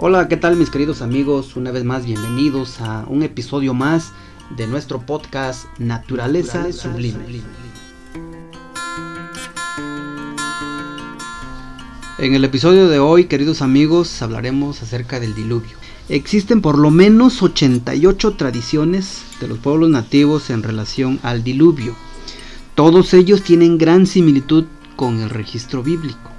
Hola, ¿qué tal mis queridos amigos? Una vez más bienvenidos a un episodio más de nuestro podcast Naturaleza, Sublime. En el episodio de hoy, queridos amigos, hablaremos acerca del diluvio. Existen por lo menos 88 tradiciones de los pueblos nativos en relación al diluvio. Todos ellos tienen gran similitud con el registro bíblico.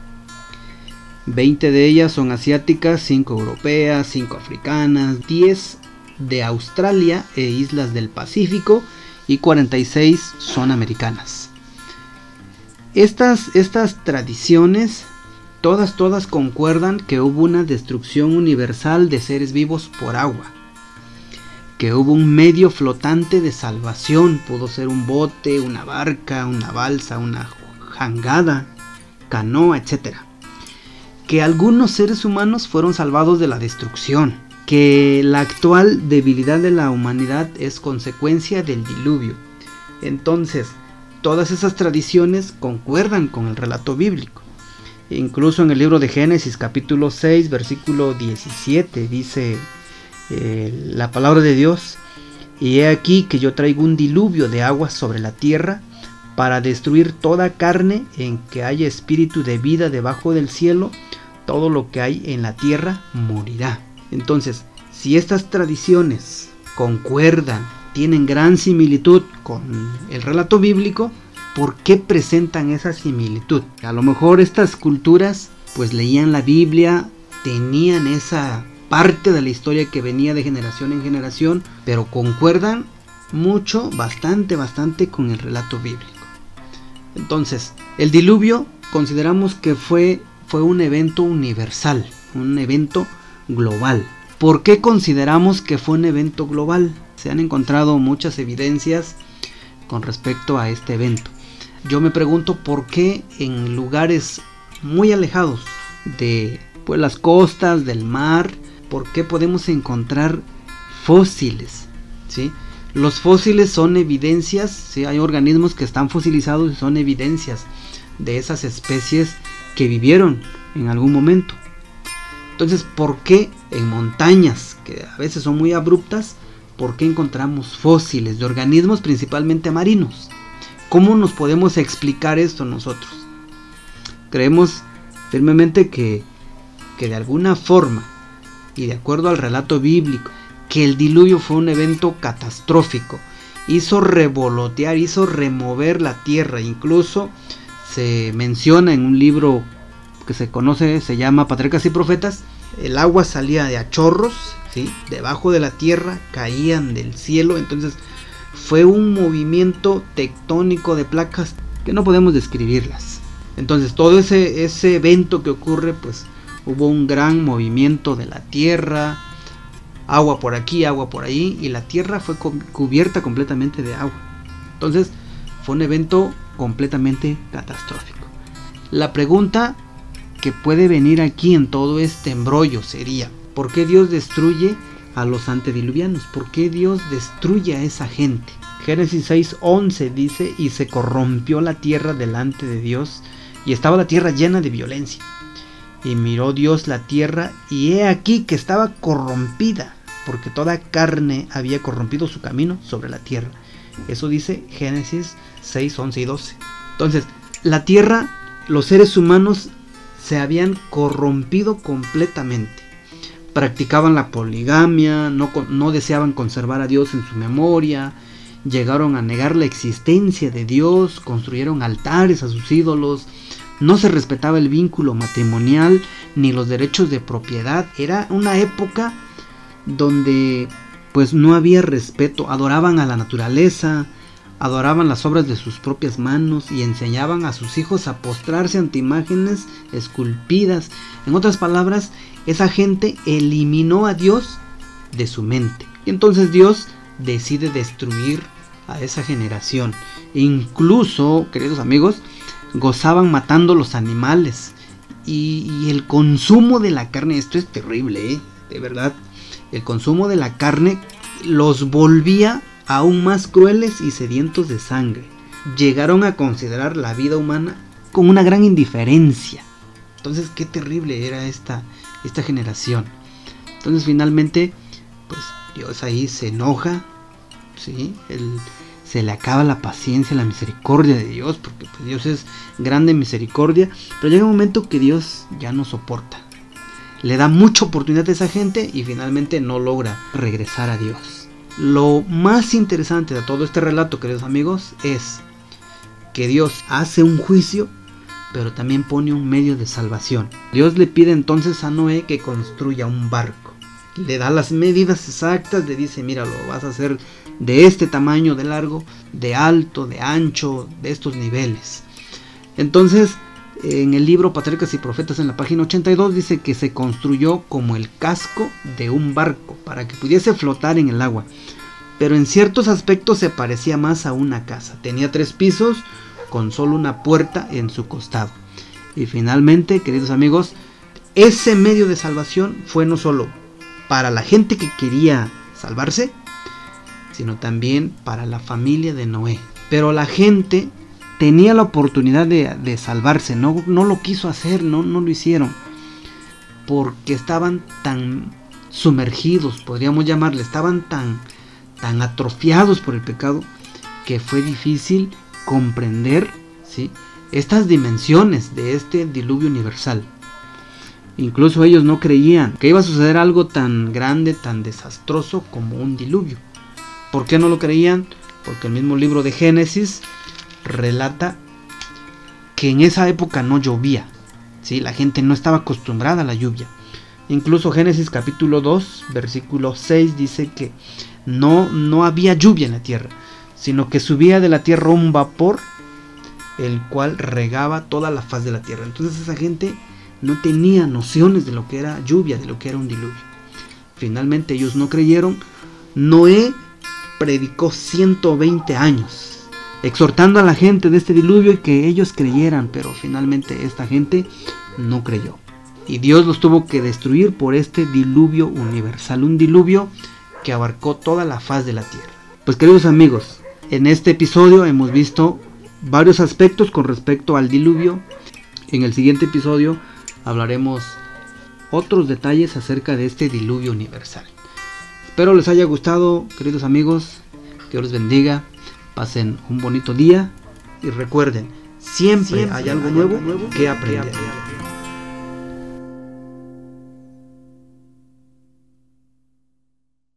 20 de ellas son asiáticas, 5 europeas, 5 africanas, 10 de Australia e islas del Pacífico y 46 son americanas. Estas, estas tradiciones, todas, todas concuerdan que hubo una destrucción universal de seres vivos por agua. Que hubo un medio flotante de salvación, pudo ser un bote, una barca, una balsa, una jangada, canoa, etcétera que algunos seres humanos fueron salvados de la destrucción, que la actual debilidad de la humanidad es consecuencia del diluvio. Entonces, todas esas tradiciones concuerdan con el relato bíblico. Incluso en el libro de Génesis capítulo 6 versículo 17 dice eh, la palabra de Dios, y he aquí que yo traigo un diluvio de agua sobre la tierra para destruir toda carne en que haya espíritu de vida debajo del cielo, todo lo que hay en la tierra morirá. Entonces, si estas tradiciones concuerdan, tienen gran similitud con el relato bíblico, ¿por qué presentan esa similitud? A lo mejor estas culturas pues leían la Biblia, tenían esa parte de la historia que venía de generación en generación, pero concuerdan mucho, bastante, bastante con el relato bíblico. Entonces, el diluvio consideramos que fue fue un evento universal, un evento global. ¿Por qué consideramos que fue un evento global? Se han encontrado muchas evidencias con respecto a este evento. Yo me pregunto por qué en lugares muy alejados de pues, las costas, del mar, por qué podemos encontrar fósiles. ¿sí? Los fósiles son evidencias, ¿sí? hay organismos que están fosilizados y son evidencias de esas especies que vivieron en algún momento. Entonces, ¿por qué en montañas que a veces son muy abruptas, por qué encontramos fósiles de organismos principalmente marinos? ¿Cómo nos podemos explicar esto nosotros? Creemos firmemente que, que de alguna forma y de acuerdo al relato bíblico, que el diluvio fue un evento catastrófico, hizo revolotear, hizo remover la tierra, incluso se menciona en un libro que se conoce, se llama Patriarcas y Profetas, el agua salía de a chorros, ¿sí? debajo de la tierra, caían del cielo, entonces fue un movimiento tectónico de placas que no podemos describirlas. Entonces todo ese, ese evento que ocurre, pues hubo un gran movimiento de la tierra, agua por aquí, agua por ahí, y la tierra fue cubierta completamente de agua. Entonces un evento completamente catastrófico. La pregunta que puede venir aquí en todo este embrollo sería, ¿por qué Dios destruye a los antediluvianos? ¿Por qué Dios destruye a esa gente? Génesis 6:11 dice, y se corrompió la tierra delante de Dios, y estaba la tierra llena de violencia. Y miró Dios la tierra, y he aquí que estaba corrompida, porque toda carne había corrompido su camino sobre la tierra. Eso dice Génesis 6, 11 y 12. Entonces, la tierra, los seres humanos se habían corrompido completamente. Practicaban la poligamia, no, no deseaban conservar a Dios en su memoria, llegaron a negar la existencia de Dios, construyeron altares a sus ídolos, no se respetaba el vínculo matrimonial ni los derechos de propiedad. Era una época donde pues no había respeto, adoraban a la naturaleza, adoraban las obras de sus propias manos y enseñaban a sus hijos a postrarse ante imágenes esculpidas. En otras palabras, esa gente eliminó a Dios de su mente. Y entonces Dios decide destruir a esa generación. Incluso, queridos amigos, gozaban matando los animales. Y, el consumo de la carne, esto es terrible, ¿eh? de verdad. El consumo de la carne los volvía aún más crueles y sedientos de sangre. Llegaron a considerar la vida humana con una gran indiferencia. Entonces, qué terrible era esta, esta generación. Entonces finalmente, pues Dios ahí se enoja, ¿sí? se le acaba la paciencia, la misericordia de Dios, porque pues, Dios es grande en misericordia, pero llega un momento que Dios ya no soporta. Le da mucha oportunidad a esa gente y finalmente no logra regresar a Dios. Lo más interesante de todo este relato, queridos amigos, es que Dios hace un juicio, pero también pone un medio de salvación. Dios le pide entonces a Noé que construya un barco. Le da las medidas exactas, le dice, mira, lo vas a hacer de este tamaño de largo, de alto, de ancho, de estos niveles. Entonces, en el libro Patriarcas y Profetas en la página 82 dice que se construyó como el casco de un barco para que pudiese flotar en el agua. Pero en ciertos aspectos se parecía más a una casa. Tenía tres pisos con solo una puerta en su costado. Y finalmente, queridos amigos, ese medio de salvación fue no solo para la gente que quería salvarse, sino también para la familia de Noé. Pero la gente tenía la oportunidad de, salvarse, no, no, lo quiso hacer, no, no lo hicieron, porque estaban tan sumergidos, podríamos llamarle, estaban tan, tan atrofiados por el pecado, que fue difícil comprender ¿sí? estas dimensiones de este diluvio universal. Incluso ellos no creían que iba a suceder algo tan grande, tan desastroso como un diluvio. ¿Por qué no lo creían? Porque el mismo libro de Génesis relata que en esa época no llovía. ¿sí? La gente no estaba acostumbrada a la lluvia. Incluso Génesis capítulo 2, versículo 6 dice que no, no había lluvia en la tierra, sino que subía de la tierra un vapor el cual regaba toda la faz de la tierra. Entonces esa gente no tenía nociones de lo que era lluvia, de lo que era un diluvio. Finalmente ellos no creyeron. Noé predicó 120 años, exhortando a la gente de este diluvio y que ellos creyeran, pero finalmente esta gente no creyó. Y Dios los tuvo que destruir por este diluvio universal, un diluvio que abarcó toda la faz de la tierra. Pues queridos amigos, en este episodio hemos visto varios aspectos con respecto al diluvio. En el siguiente episodio hablaremos otros detalles acerca de este diluvio universal. Espero les haya gustado, queridos amigos. Dios les bendiga. Pasen un bonito día. Y recuerden, siempre, hay algo nuevo que aprender.